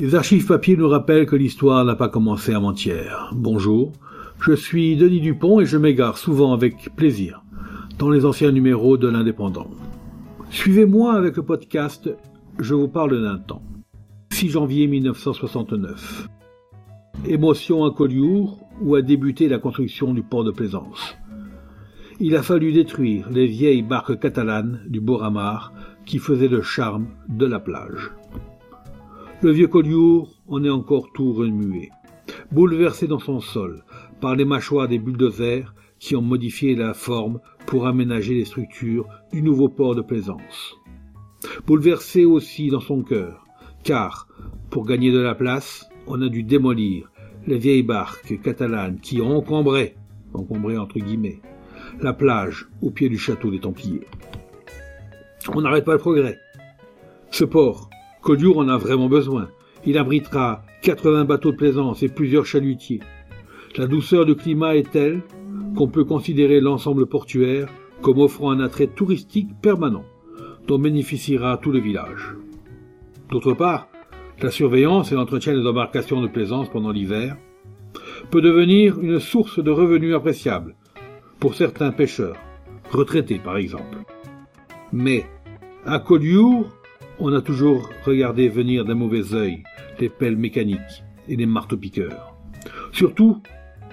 Les archives papier nous rappellent que l'histoire n'a pas commencé avant-hier. Bonjour, je suis Denis Dupont et je m'égare souvent avec plaisir dans les anciens numéros de l'Indépendant. Suivez-moi avec le podcast Je vous parle d'un temps. 6 janvier 1969. Émotion à Collioure où a débuté la construction du port de Plaisance. Il a fallu détruire les vieilles barques catalanes du Boramar qui faisaient le charme de la plage. Le vieux Collioure en est encore tout remué, bouleversé dans son sol par les mâchoires des bulldozers qui ont modifié la forme pour aménager les structures du nouveau port de plaisance. Bouleversé aussi dans son cœur, car, pour gagner de la place, on a dû démolir les vieilles barques catalanes qui encombraient, encombraient entre guillemets, la plage au pied du château des Templiers. On n'arrête pas le progrès. Ce port, Collioure en a vraiment besoin. Il abritera 80 bateaux de plaisance et plusieurs chalutiers. La douceur du climat est telle qu'on peut considérer l'ensemble portuaire comme offrant un attrait touristique permanent, dont bénéficiera tout le village. D'autre part, la surveillance et l'entretien des embarcations de plaisance pendant l'hiver peut devenir une source de revenus appréciable pour certains pêcheurs, retraités par exemple. Mais à Collioure, on a toujours regardé venir d'un mauvais œil les pelles mécaniques et les marteaux-piqueurs. Surtout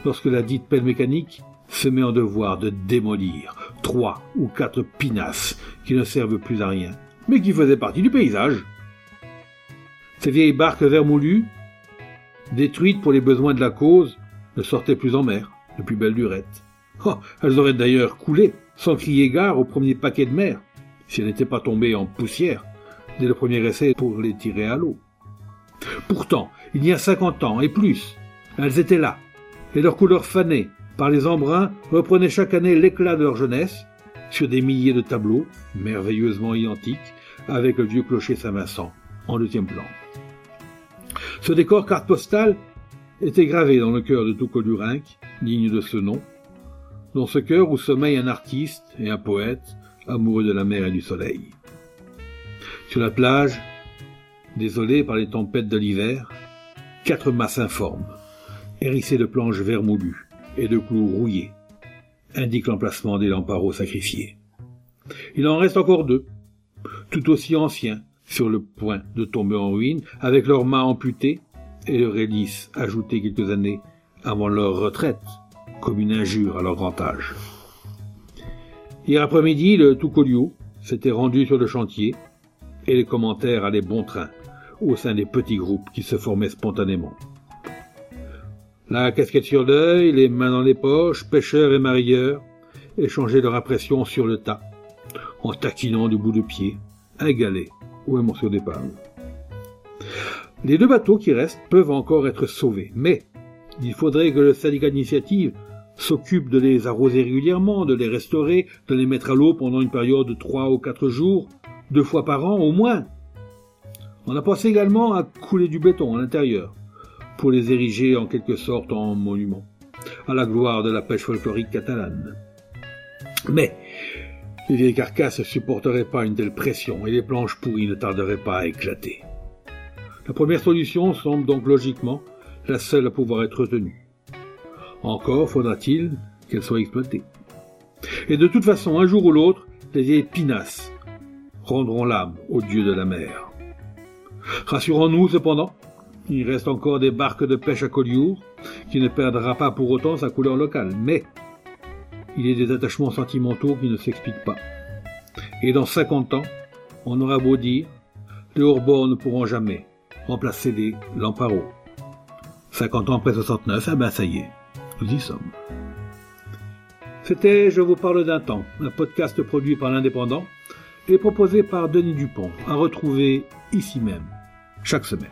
lorsque la dite pelle mécanique se met en devoir de démolir trois ou quatre pinasses qui ne servent plus à rien, mais qui faisaient partie du paysage. Ces vieilles barques vermoulues, détruites pour les besoins de la cause, ne sortaient plus en mer, de plus belle lurette. Oh, elles auraient d'ailleurs coulé, sans crier gare au premier paquet de mer, si elles n'étaient pas tombées en poussière dès le premier essai pour les tirer à l'eau. Pourtant, il y a cinquante ans et plus, elles étaient là, et leurs couleurs fanées par les embruns reprenaient chaque année l'éclat de leur jeunesse sur des milliers de tableaux merveilleusement identiques avec le vieux clocher Saint-Vincent en deuxième plan. Ce décor carte postale était gravé dans le cœur de tout digne de ce nom, dans ce cœur où sommeille un artiste et un poète amoureux de la mer et du soleil. Sur la plage, désolée par les tempêtes de l'hiver, quatre masses informes, hérissées de planches vermoulues et de clous rouillés, indiquent l'emplacement des lamparos sacrifiés. Il en reste encore deux, tout aussi anciens, sur le point de tomber en ruine, avec leurs mains amputées et leur hélice ajoutée quelques années avant leur retraite, comme une injure à leur grand âge. Hier après-midi, le Toucolio s'était rendu sur le chantier, et les commentaires allaient bon train au sein des petits groupes qui se formaient spontanément. La casquette sur l'œil, les mains dans les poches, pêcheurs et marieurs échangeaient leur impression sur le tas, en taquinant du bout de pied, un galet ou un morceau d'épave. Les deux bateaux qui restent peuvent encore être sauvés, mais il faudrait que le syndicat d'initiative s'occupe de les arroser régulièrement, de les restaurer, de les mettre à l'eau pendant une période de trois ou quatre jours, deux fois par an au moins. On a pensé également à couler du béton à l'intérieur, pour les ériger en quelque sorte en monument, à la gloire de la pêche folklorique catalane. Mais les vieilles carcasses ne supporteraient pas une telle pression et les planches pourries ne tarderaient pas à éclater. La première solution semble donc logiquement la seule à pouvoir être retenue. Encore faudra-t-il qu'elle soit exploitée. Et de toute façon, un jour ou l'autre, les vieilles pinasses rendront l'âme au dieu de la mer. Rassurons-nous cependant, il reste encore des barques de pêche à Collioure, qui ne perdra pas pour autant sa couleur locale, mais il y a des attachements sentimentaux qui ne s'expliquent pas. Et dans 50 ans, on aura beau dire, les hors ne pourront jamais remplacer les lamparos. 50 ans après 69, ah ben ça y est, nous y sommes. C'était Je vous parle d'un temps, un podcast produit par l'Indépendant et proposé par Denis Dupont, à retrouver ici même, chaque semaine.